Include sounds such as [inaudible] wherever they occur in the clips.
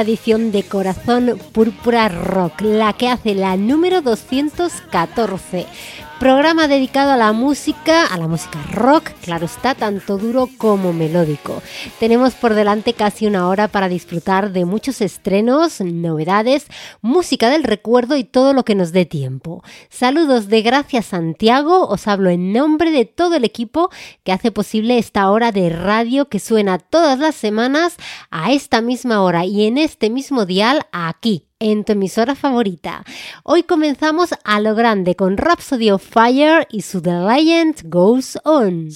edición de Corazón Púrpura Rock, la que hace la número 214 programa dedicado a la música, a la música rock, claro está, tanto duro como melódico. Tenemos por delante casi una hora para disfrutar de muchos estrenos, novedades, música del recuerdo y todo lo que nos dé tiempo. Saludos de Gracias Santiago, os hablo en nombre de todo el equipo que hace posible esta hora de radio que suena todas las semanas a esta misma hora y en este mismo dial aquí en tu emisora favorita. Hoy comenzamos a lo grande con Rhapsody of Fire y su The Legend Goes On.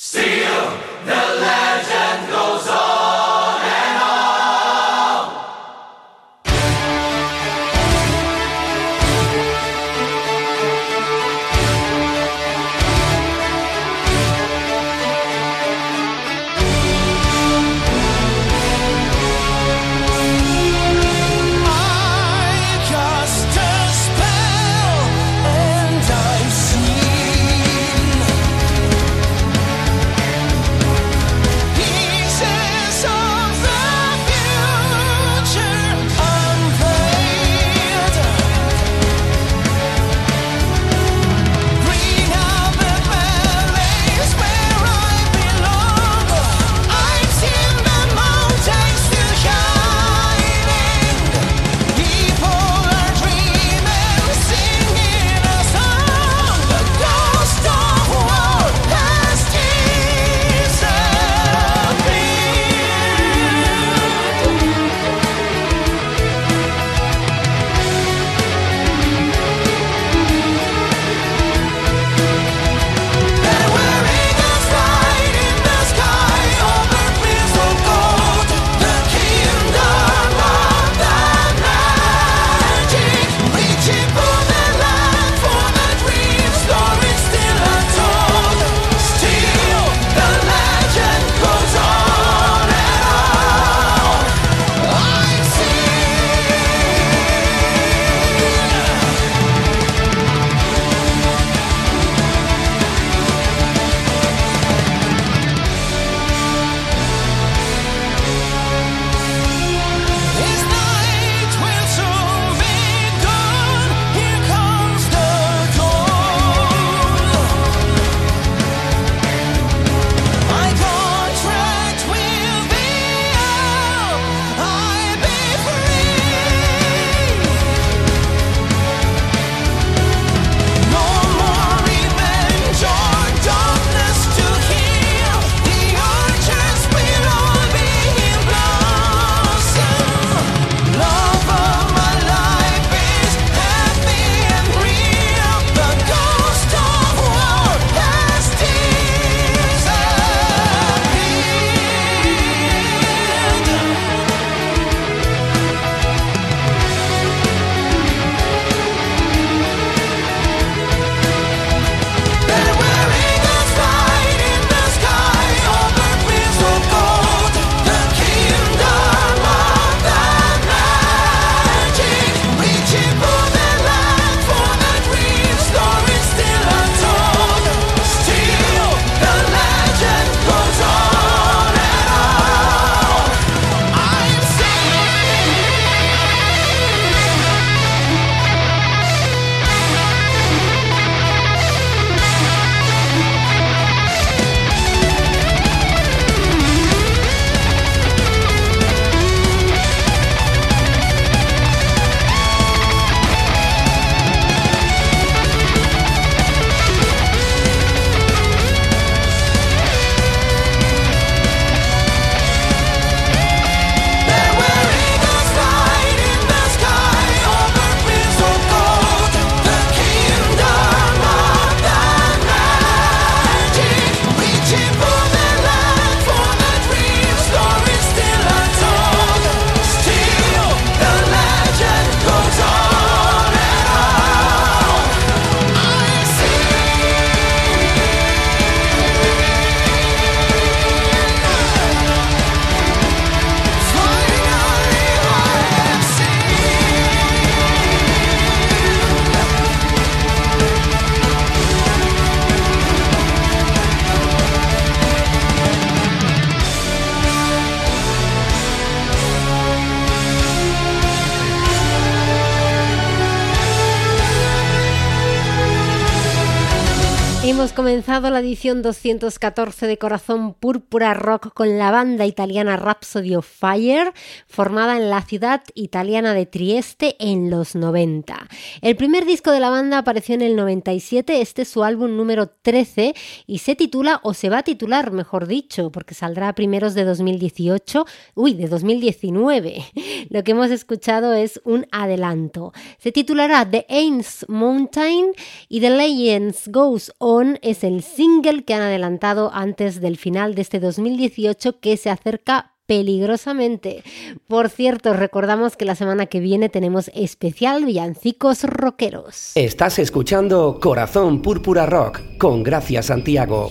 Hemos comenzado la edición 214 de Corazón Púrpura Rock con la banda italiana Rhapsody of Fire, formada en la ciudad italiana de Trieste en los 90. El primer disco de la banda apareció en el 97, este es su álbum número 13 y se titula, o se va a titular, mejor dicho, porque saldrá a primeros de 2018, uy, de 2019. [laughs] Lo que hemos escuchado es un adelanto. Se titulará The Ains Mountain y The Legends Goes On es el single que han adelantado antes del final de este 2018 que se acerca peligrosamente. Por cierto, recordamos que la semana que viene tenemos especial villancicos rockeros. Estás escuchando Corazón Púrpura Rock con Gracia Santiago.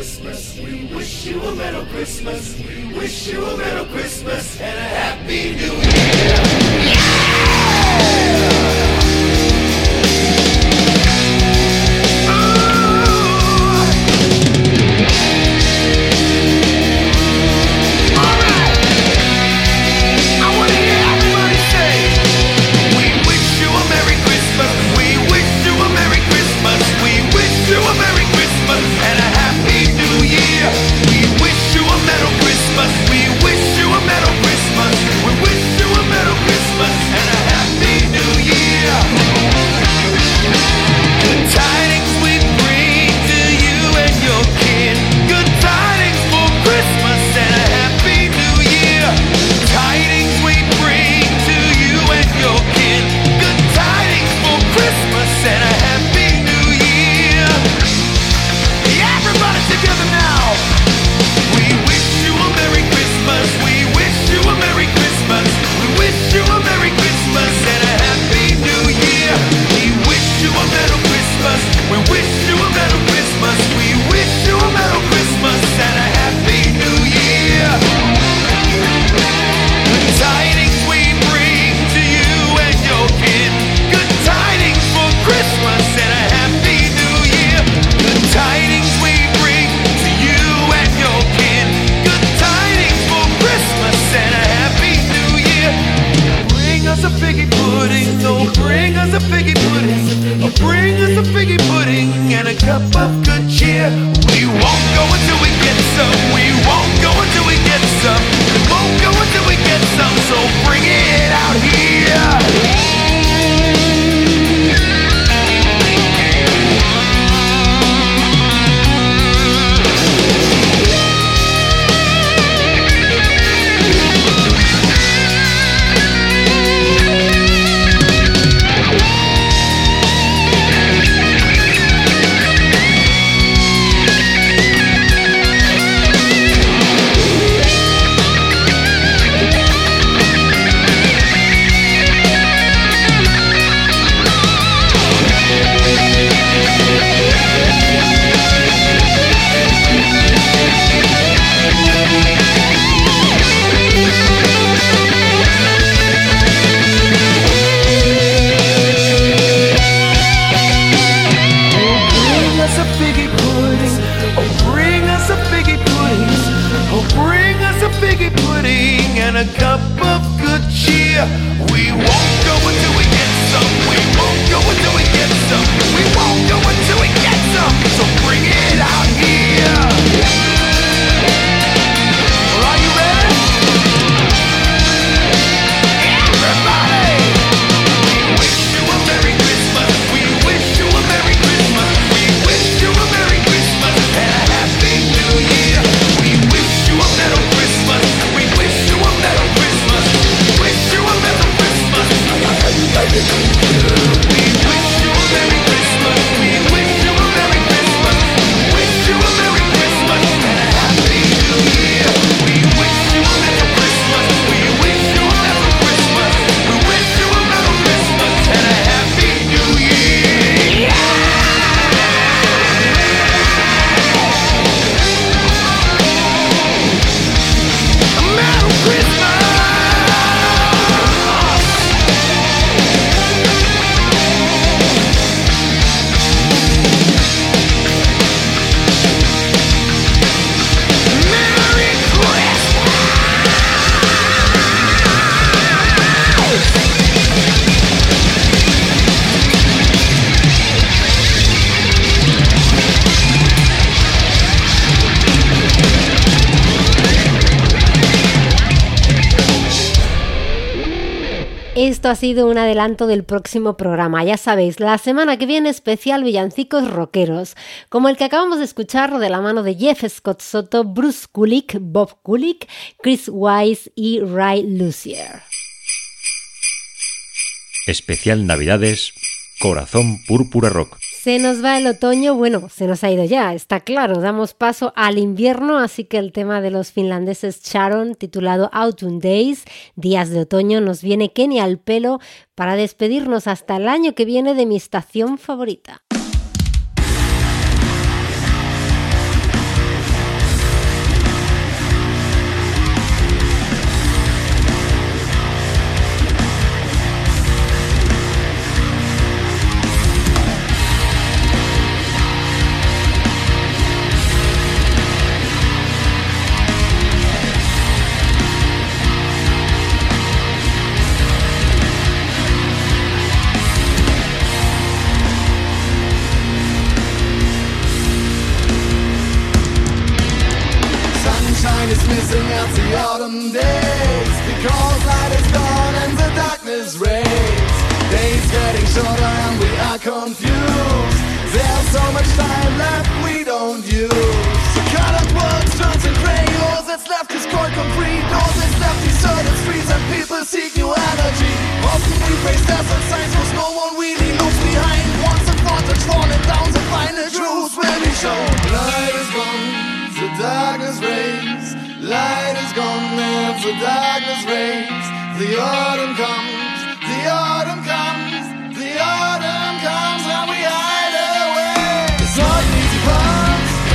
Christmas. We wish you a Merry Christmas. Wish you a Merry Christmas and a Happy New Year. Yeah! esto ha sido un adelanto del próximo programa. Ya sabéis, la semana que viene especial villancicos rockeros, como el que acabamos de escuchar de la mano de Jeff Scott Soto, Bruce Kulick, Bob Kulick, Chris Wise y Ray Lucier. Especial Navidades, Corazón Púrpura Rock. Se nos va el otoño, bueno, se nos ha ido ya, está claro, damos paso al invierno, así que el tema de los finlandeses Charon, titulado Autumn Days, días de otoño, nos viene que ni al pelo para despedirnos hasta el año que viene de mi estación favorita. people seek new energy. Often we face desert and signs, cause no one really looks behind. Once and thoughts are falling down, the final truth will be shown. Light is gone, the darkness reigns. Light is gone, and the darkness reigns. The autumn comes, the autumn comes, the autumn comes, and we hide away. The sun needs the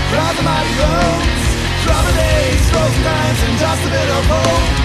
proud the mighty roads, trouble days, frozen nights, and just a bit of hope.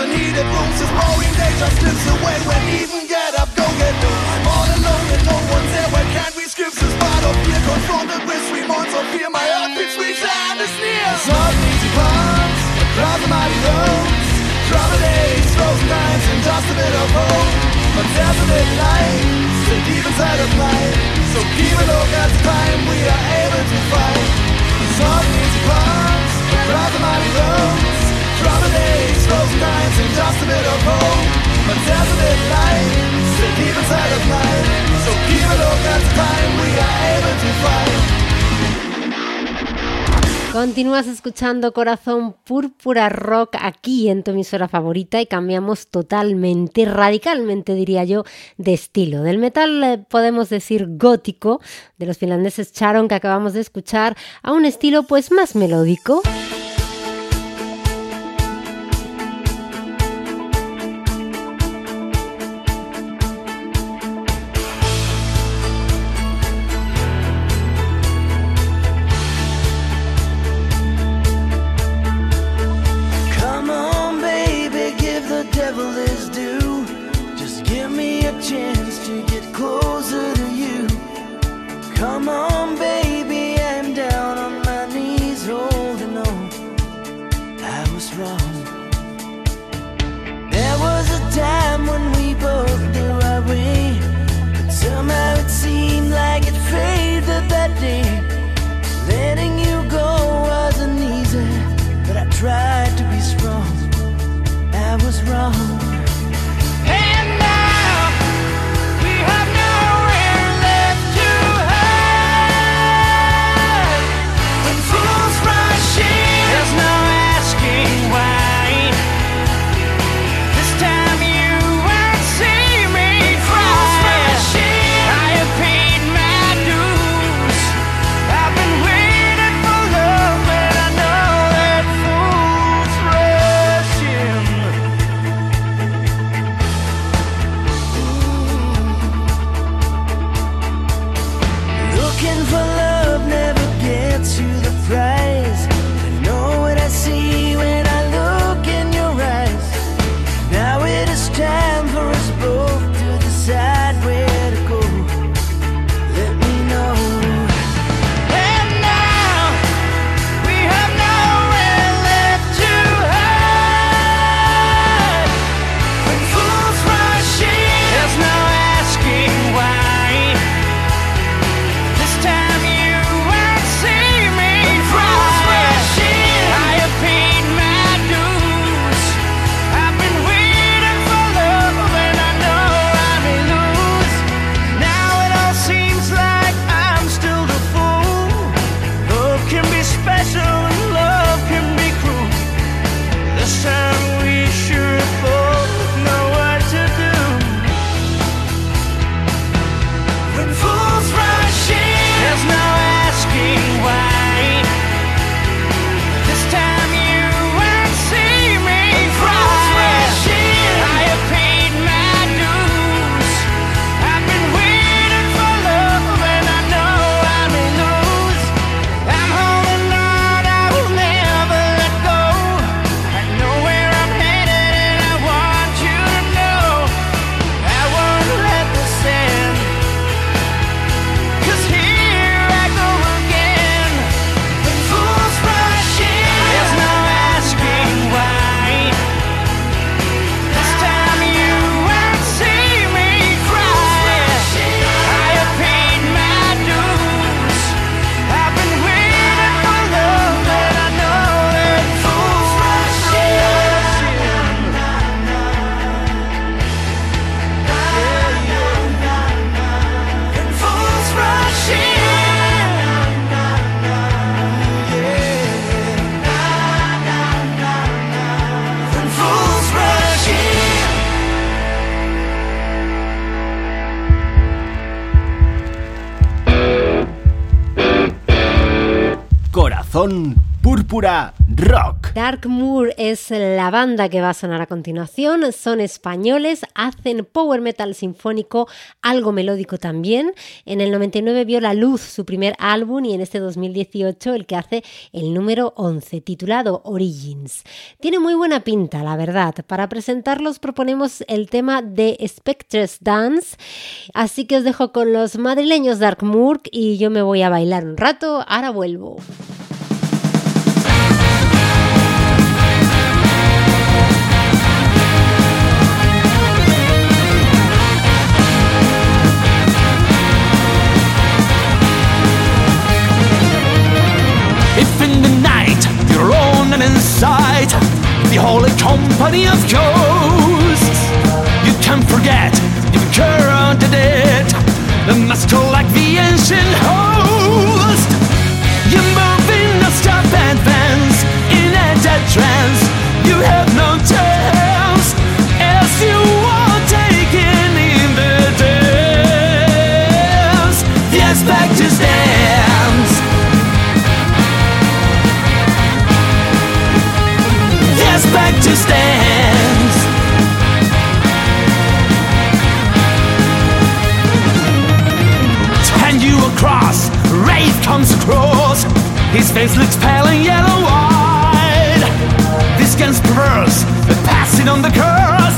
and he that roams his boring day just slips away when even get up, go get loose. All alone and no one's there when can we skips his part of fear, confronted with three months of fear. My heart beats weeks and it's near. Suddenly bombs, across the mighty roads, trouble days, frozen nights, and just a bit of hope. But there's a bit light, still deep inside of night. So keep a look at the time we are able to fight. Suddenly bombs, across the mighty roads. Drama Continúas escuchando Corazón Púrpura Rock aquí en tu emisora favorita y cambiamos totalmente, radicalmente diría yo, de estilo. Del metal eh, podemos decir gótico, de los finlandeses Charon que acabamos de escuchar, a un estilo pues más melódico. Púrpura Rock. Dark Moor es la banda que va a sonar a continuación. Son españoles, hacen power metal sinfónico, algo melódico también. En el 99 vio la luz su primer álbum y en este 2018 el que hace el número 11, titulado Origins. Tiene muy buena pinta, la verdad. Para presentarlos proponemos el tema de Spectres Dance. Así que os dejo con los madrileños Dark Moor y yo me voy a bailar un rato. Ahora vuelvo. Alone and inside the holy company of ghosts, you can't forget you've counted it. The master like the ancient host. Comes across. His face looks pale and yellow eyed. This gun's perverse, but passing on the curse.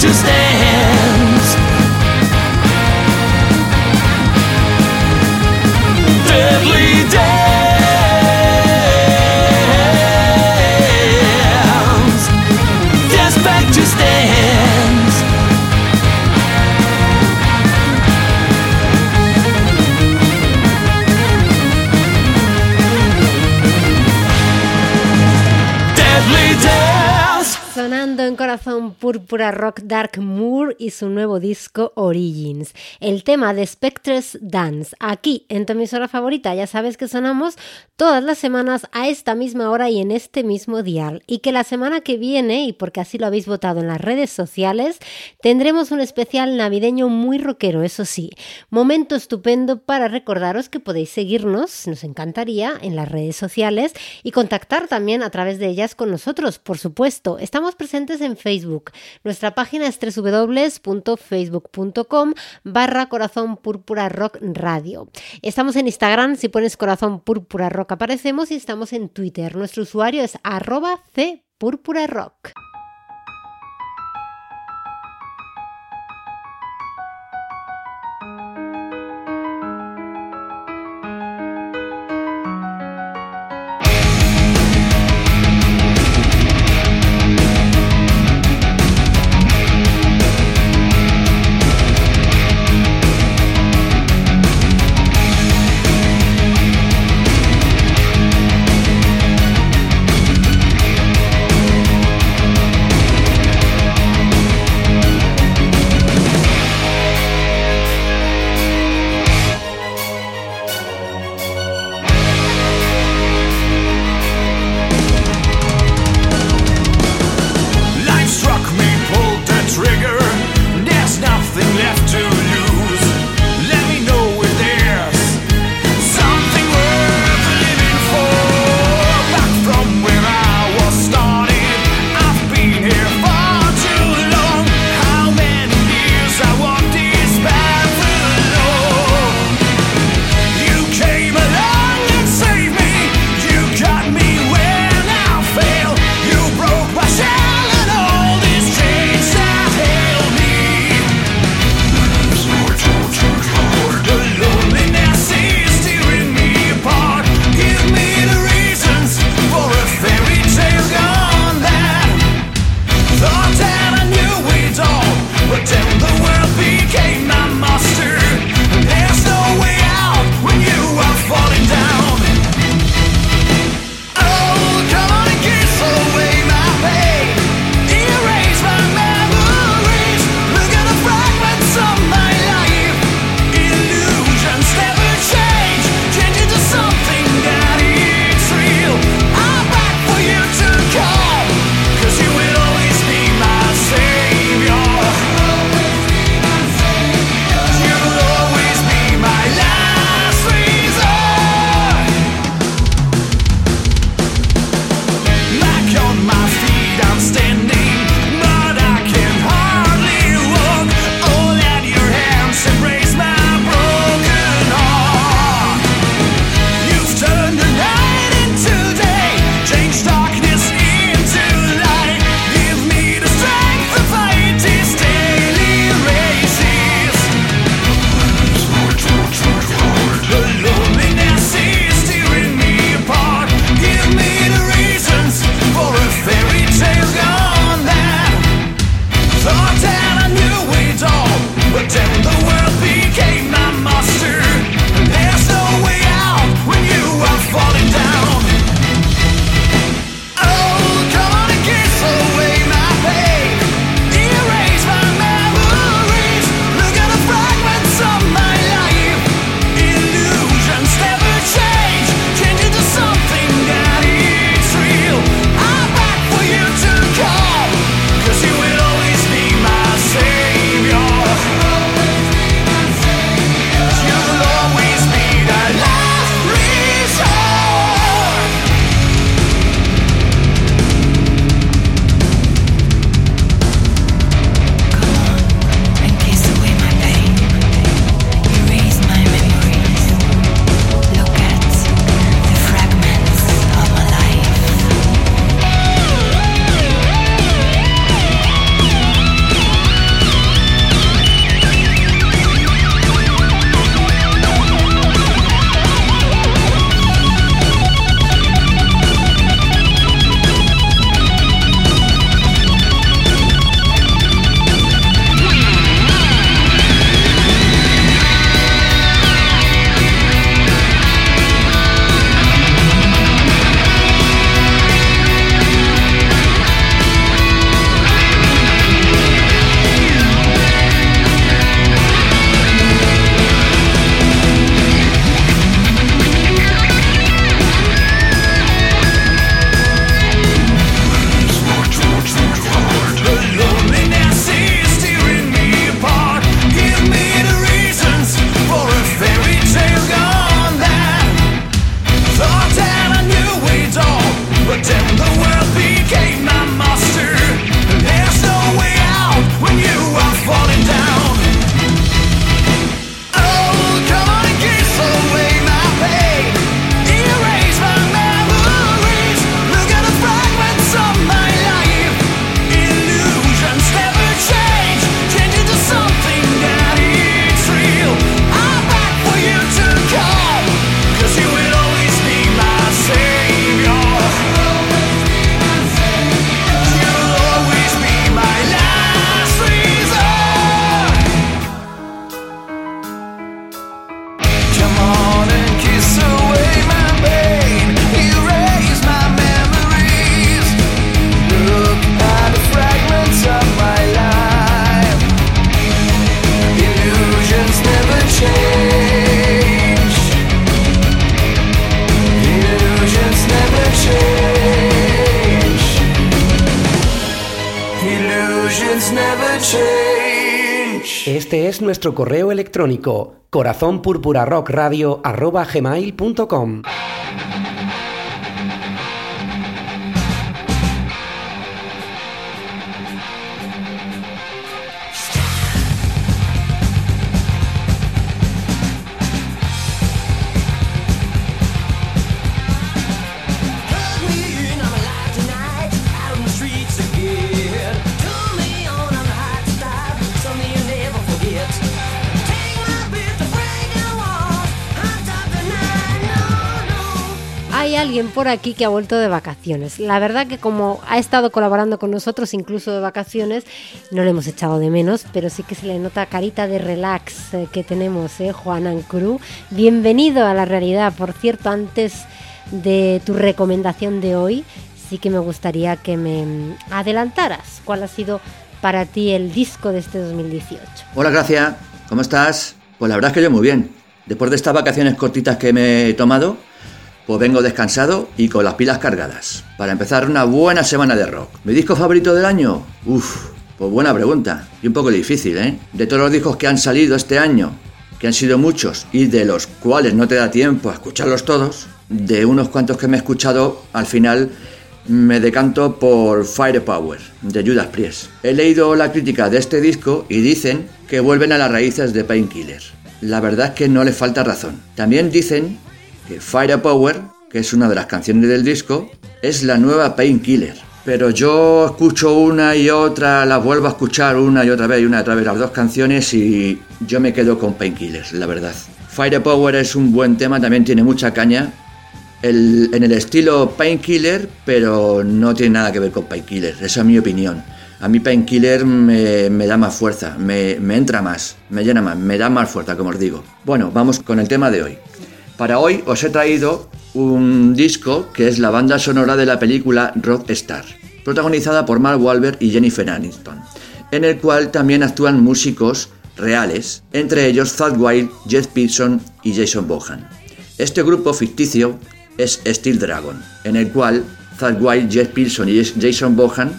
To stands. Púrpura Rock Dark Moor y su nuevo disco Origins. El tema de Spectres Dance. Aquí en tu emisora favorita, ya sabes que sonamos todas las semanas a esta misma hora y en este mismo dial. Y que la semana que viene, y porque así lo habéis votado en las redes sociales, tendremos un especial navideño muy rockero, eso sí. Momento estupendo para recordaros que podéis seguirnos, nos encantaría, en las redes sociales y contactar también a través de ellas con nosotros, por supuesto. Estamos presentes en Facebook. Nuestra página es www.facebook.com barra corazón púrpura rock radio. Estamos en Instagram, si pones corazón púrpura rock aparecemos y estamos en Twitter. Nuestro usuario es arroba c púrpura rock. Correo electrónico corazonpurpurarockradio.com Alguien por aquí que ha vuelto de vacaciones. La verdad que como ha estado colaborando con nosotros incluso de vacaciones, no le hemos echado de menos, pero sí que se le nota carita de relax eh, que tenemos, ¿eh? Juan Ancru. Bienvenido a la realidad. Por cierto, antes de tu recomendación de hoy, sí que me gustaría que me adelantaras cuál ha sido para ti el disco de este 2018. Hola Gracia, ¿cómo estás? Pues la verdad es que yo muy bien. Después de estas vacaciones cortitas que me he tomado, pues vengo descansado y con las pilas cargadas. Para empezar una buena semana de rock. ¿Mi disco favorito del año? Uf, pues buena pregunta. Y un poco difícil, ¿eh? De todos los discos que han salido este año, que han sido muchos y de los cuales no te da tiempo a escucharlos todos, de unos cuantos que me he escuchado, al final me decanto por Firepower de Judas Priest. He leído la crítica de este disco y dicen que vuelven a las raíces de Painkiller. La verdad es que no le falta razón. También dicen que Firepower, que es una de las canciones del disco, es la nueva Painkiller. Pero yo escucho una y otra, las vuelvo a escuchar una y otra vez y una y otra vez las dos canciones y yo me quedo con Painkiller, la verdad. Firepower es un buen tema, también tiene mucha caña, en el estilo Painkiller, pero no tiene nada que ver con Painkiller, esa es mi opinión. A mí Painkiller me, me da más fuerza, me, me entra más, me llena más, me da más fuerza, como os digo. Bueno, vamos con el tema de hoy. Para hoy os he traído un disco que es la banda sonora de la película Rockstar, protagonizada por Mark Wahlberg y Jennifer Aniston, en el cual también actúan músicos reales, entre ellos Thad Wild, Jeff Pearson y Jason Bohan. Este grupo ficticio es Steel Dragon, en el cual Thad Wild, Jeff Pearson y Jason Bohan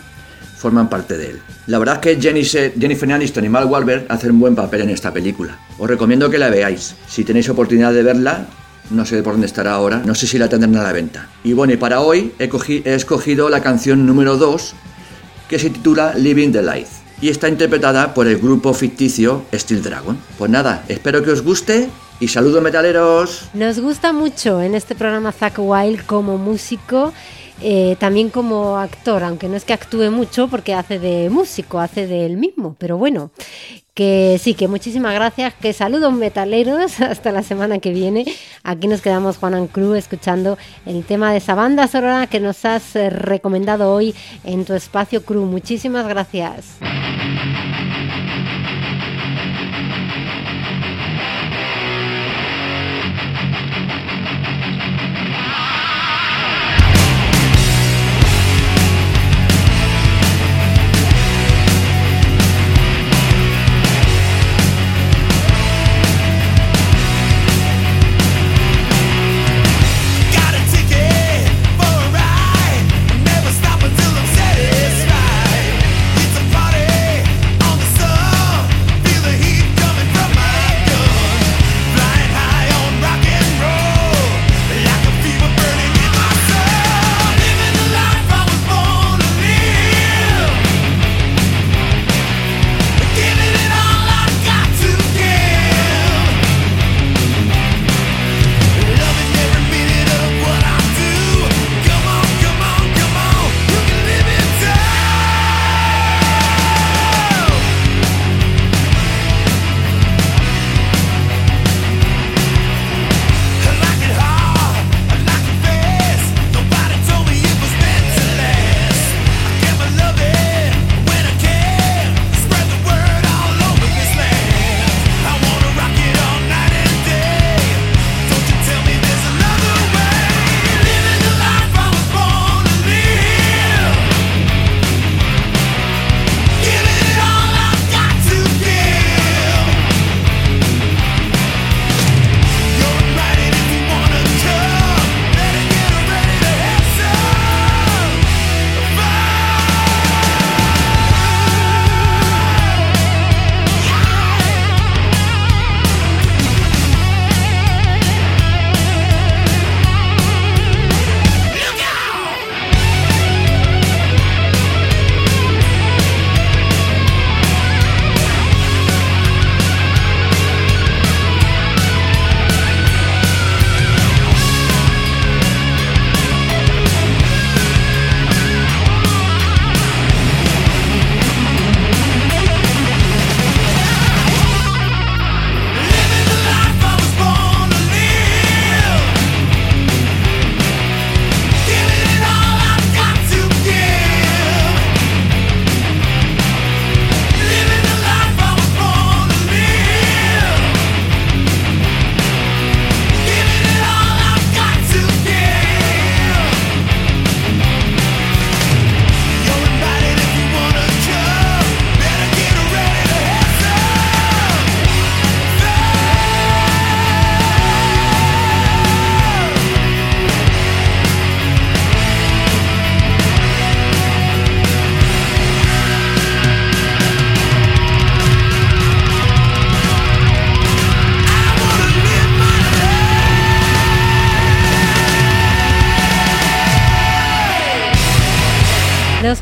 forman parte de él. La verdad es que Jennifer, Jennifer Aniston y Mark Wahlberg hacen un buen papel en esta película. Os recomiendo que la veáis. Si tenéis oportunidad de verla, no sé por dónde estará ahora, no sé si la tendrán a la venta. Y bueno, y para hoy he, cogi- he escogido la canción número 2, que se titula Living the Life, y está interpretada por el grupo ficticio Steel Dragon. Pues nada, espero que os guste y saludos metaleros. Nos gusta mucho en este programa Zack Wild como músico, eh, también como actor, aunque no es que actúe mucho porque hace de músico, hace del mismo, pero bueno, que sí, que muchísimas gracias, que saludos metaleros, [laughs] hasta la semana que viene. Aquí nos quedamos Juan Ancru escuchando el tema de esa banda sonora que nos has eh, recomendado hoy en tu espacio Cru. Muchísimas gracias.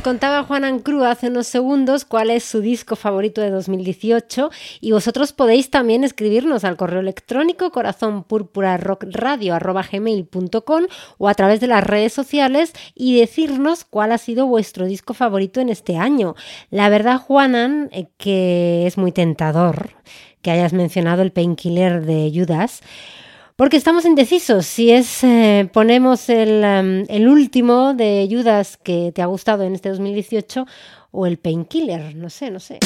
Contaba Juan Ancru hace unos segundos cuál es su disco favorito de 2018 y vosotros podéis también escribirnos al correo electrónico corazonpurpurarockradio.com o a través de las redes sociales y decirnos cuál ha sido vuestro disco favorito en este año. La verdad, Juanan, eh, que es muy tentador que hayas mencionado el painkiller de Judas. Porque estamos indecisos si es eh, ponemos el, em, el último de Judas que te ha gustado en este 2018 o el Painkiller, no sé, no sé.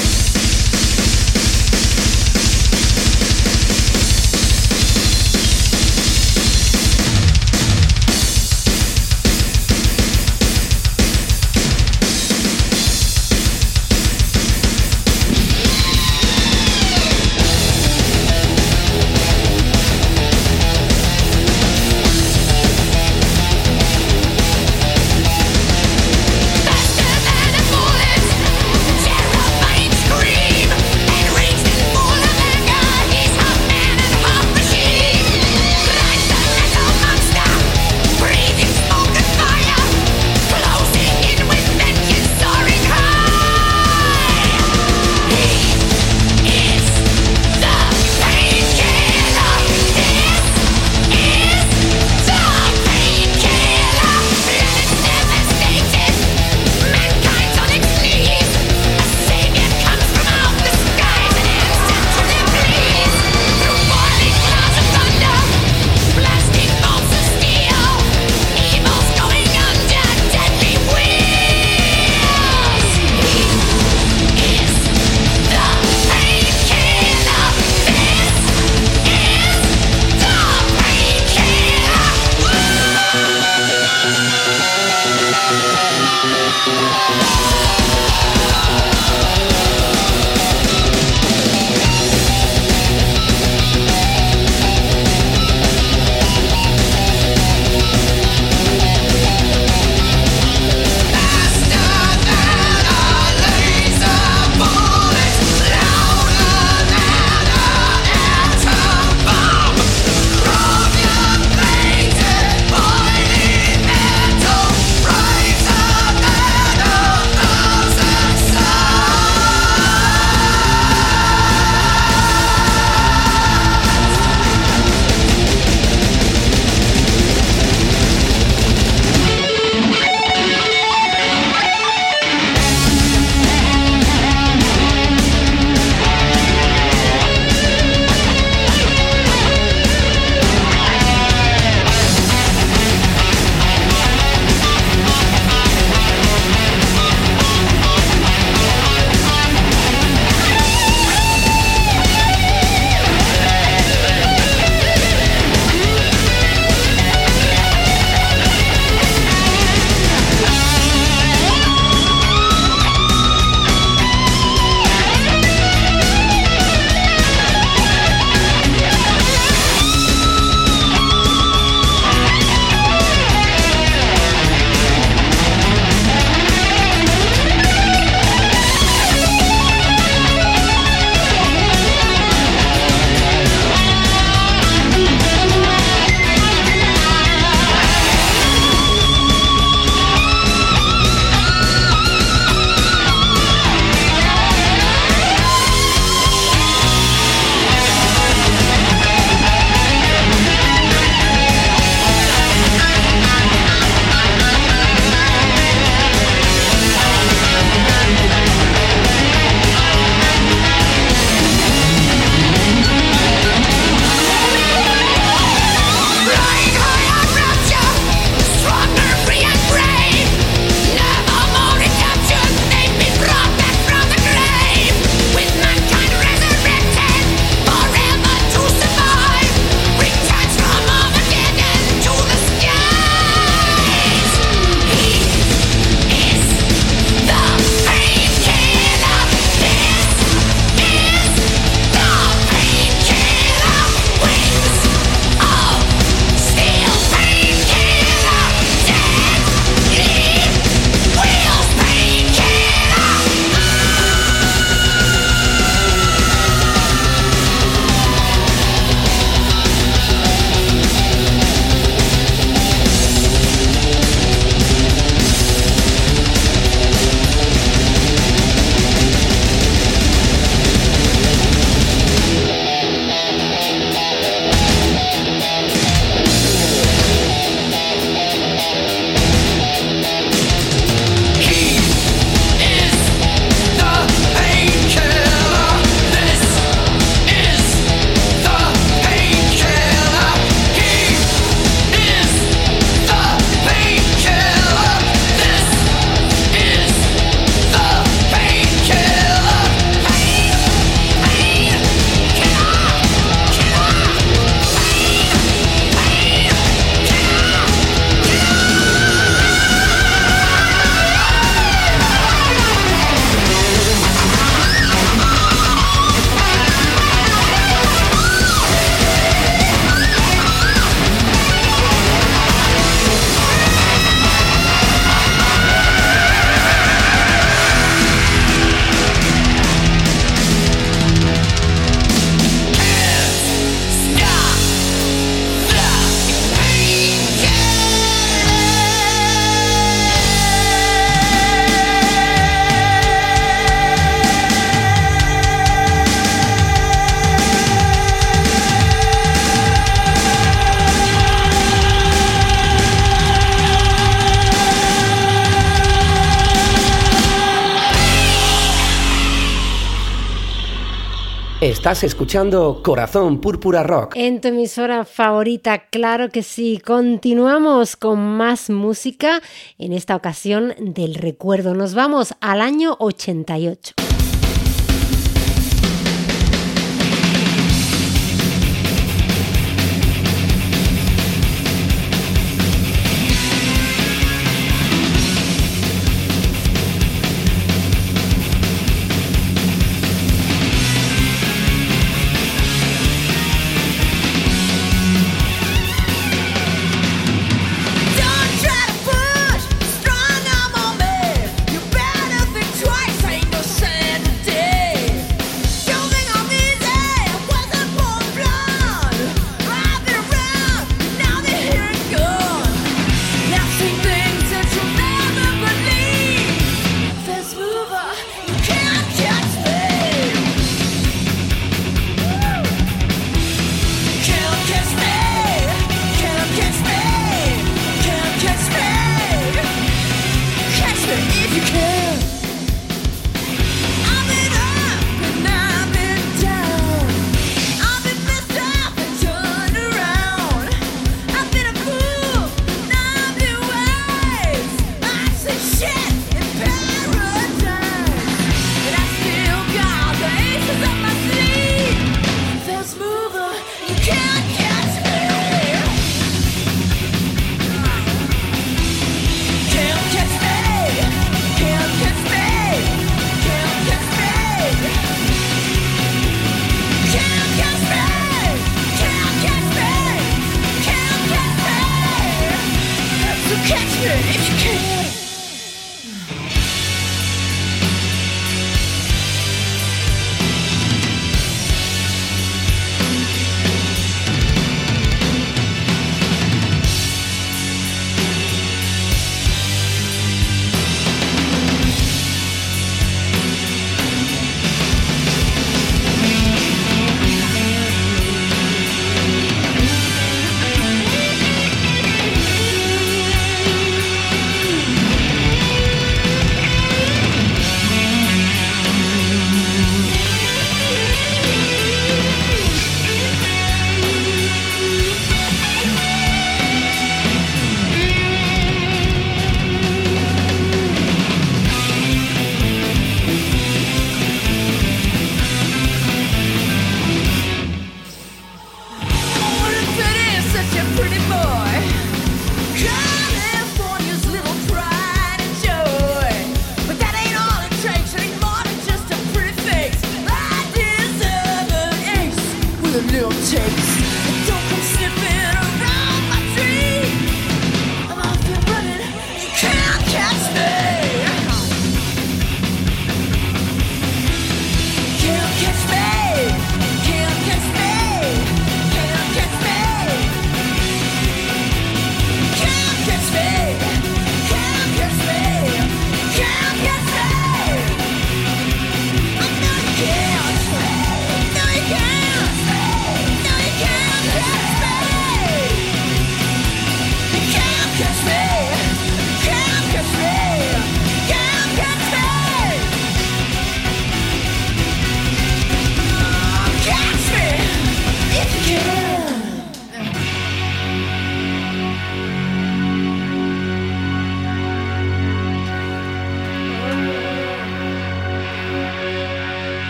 Escuchando Corazón Púrpura Rock. En tu emisora favorita, claro que sí. Continuamos con más música, en esta ocasión del recuerdo. Nos vamos al año 88.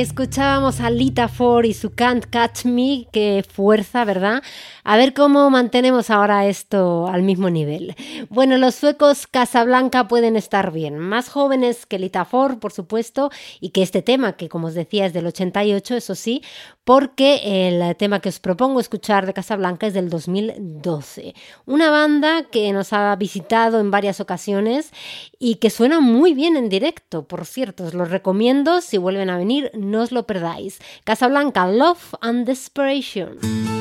Escuchábamos a Lita Ford y su Can't Catch Me, qué fuerza, ¿verdad? A ver cómo mantenemos ahora esto al mismo nivel. Bueno, los suecos Casablanca pueden estar bien, más jóvenes que Lita Ford, por supuesto, y que este tema, que como os decía es del 88, eso sí, porque el tema que os propongo escuchar de Casablanca es del 2012. Una banda que nos ha visitado en varias ocasiones y que suena muy bien en directo, por cierto, os lo recomiendo, si vuelven a venir, no os lo perdáis. Casablanca, Love and Desperation.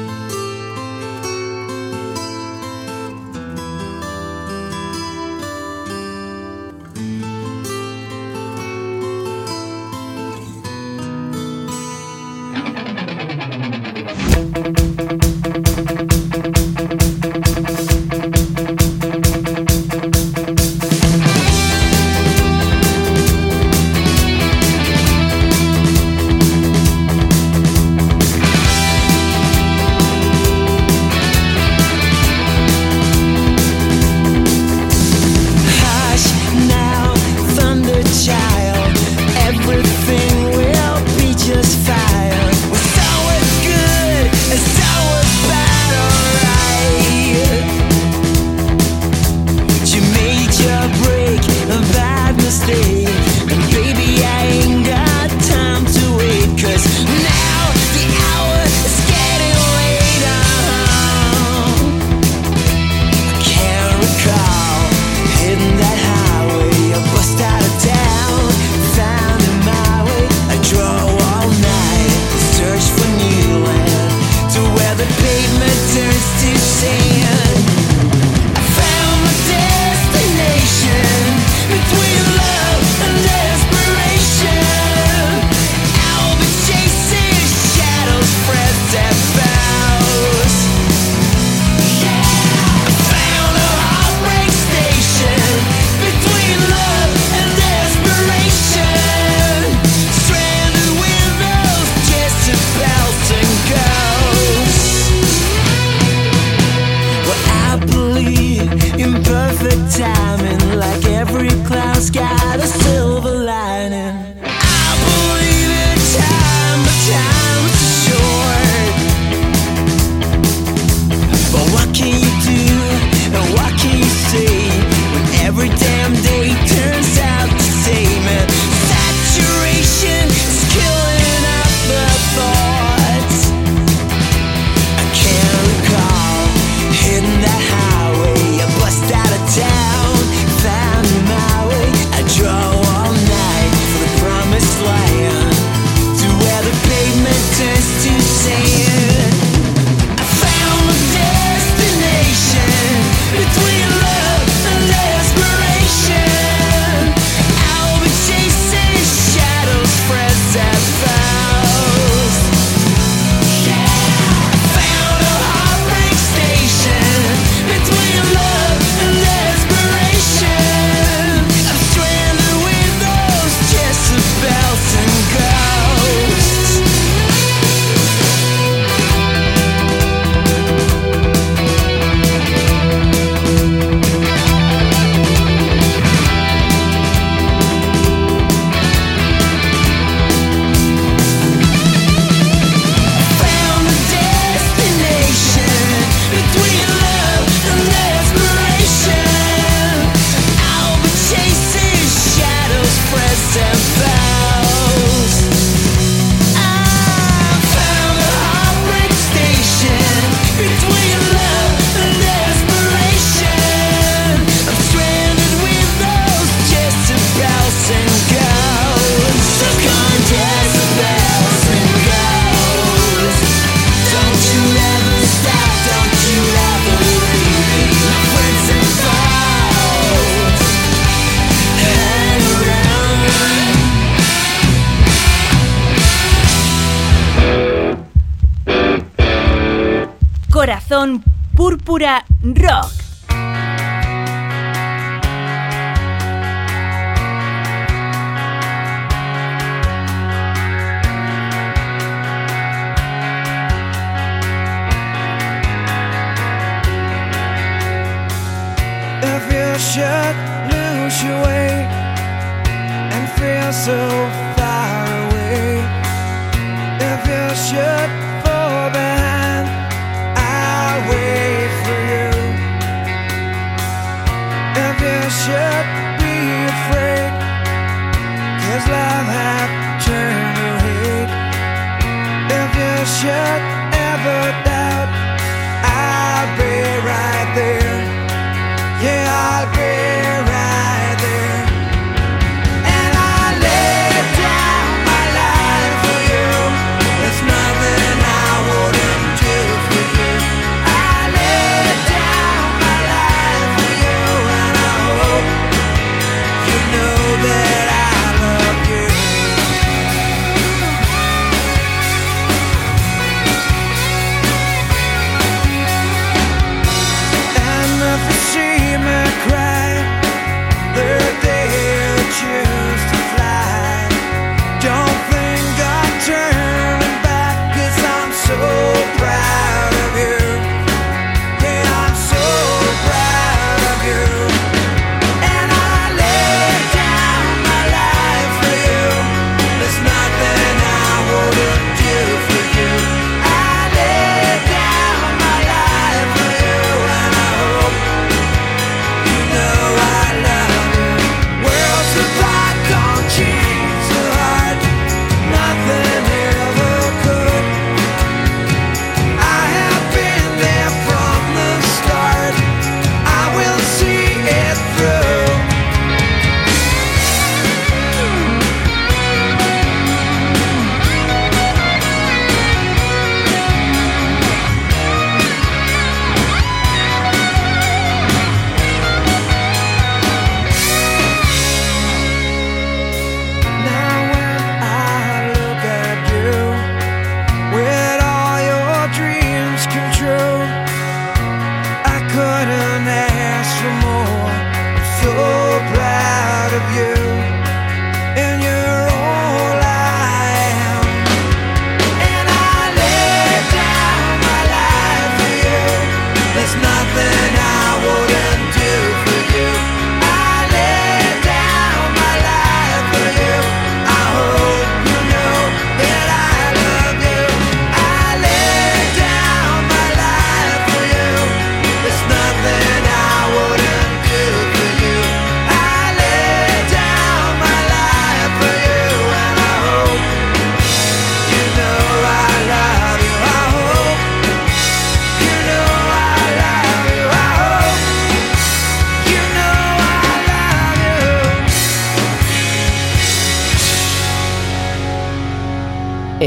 Púrpura Rock.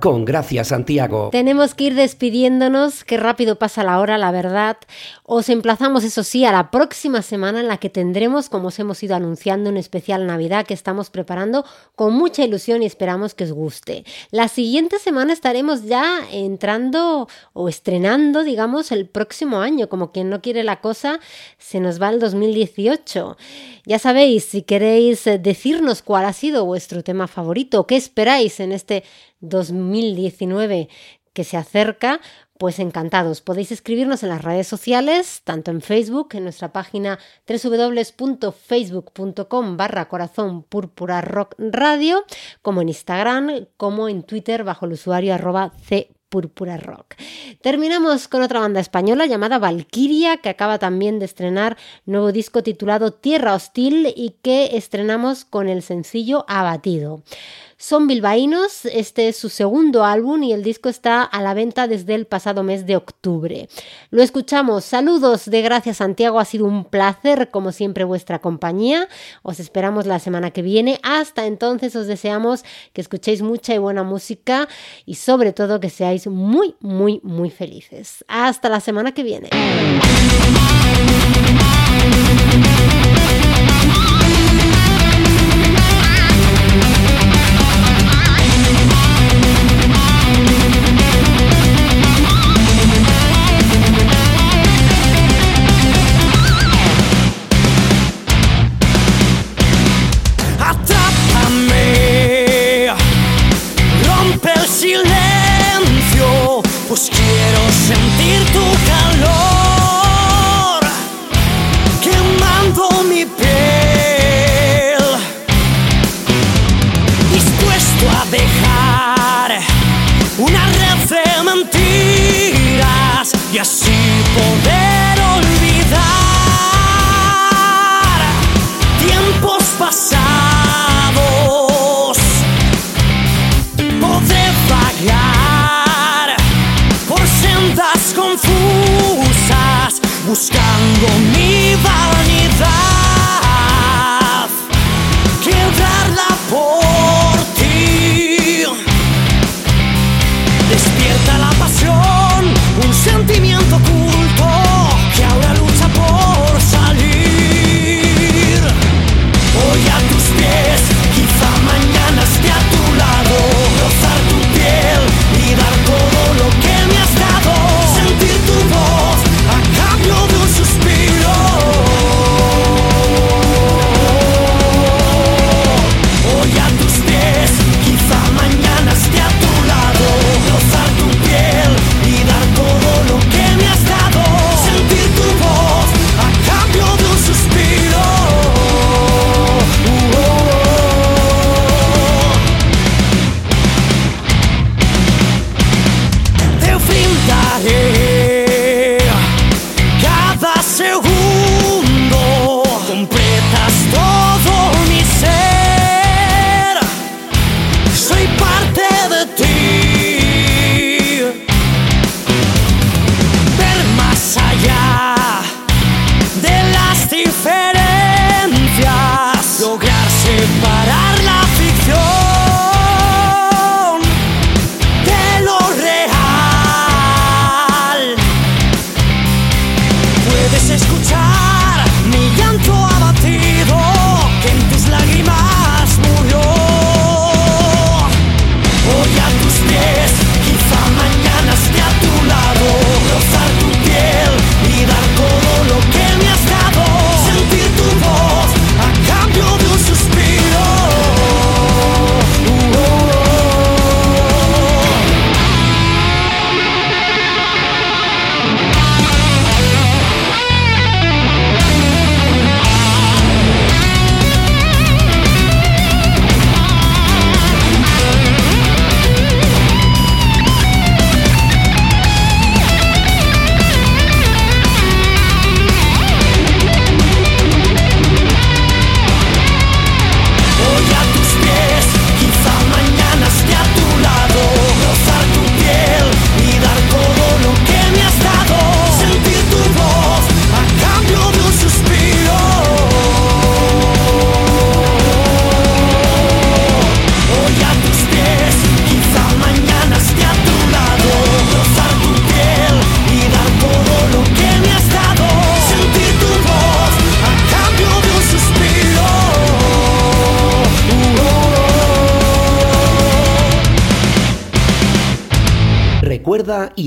con Gracia Santiago. Tenemos que ir despidiéndonos, qué rápido pasa la hora, la verdad. Os emplazamos, eso sí, a la próxima semana en la que tendremos, como os hemos ido anunciando, un especial Navidad que estamos preparando con mucha ilusión y esperamos que os guste. La siguiente semana estaremos ya entrando o estrenando, digamos, el próximo año, como quien no quiere la cosa, se nos va el 2018. Ya sabéis, si queréis eh, decirnos cuál ha sido vuestro tema favorito, qué esperáis en este 2019 que se acerca, pues encantados. Podéis escribirnos en las redes sociales, tanto en Facebook, en nuestra página www.facebook.com barra corazón púrpura rock radio, como en Instagram, como en Twitter bajo el usuario arroba c Púrpura Rock. Terminamos con otra banda española llamada Valkyria, que acaba también de estrenar nuevo disco titulado Tierra Hostil y que estrenamos con el sencillo Abatido. Son bilbaínos, este es su segundo álbum y el disco está a la venta desde el pasado mes de octubre. Lo escuchamos, saludos de Gracias Santiago, ha sido un placer como siempre vuestra compañía, os esperamos la semana que viene, hasta entonces os deseamos que escuchéis mucha y buena música y sobre todo que seáis muy, muy, muy felices. Hasta la semana que viene.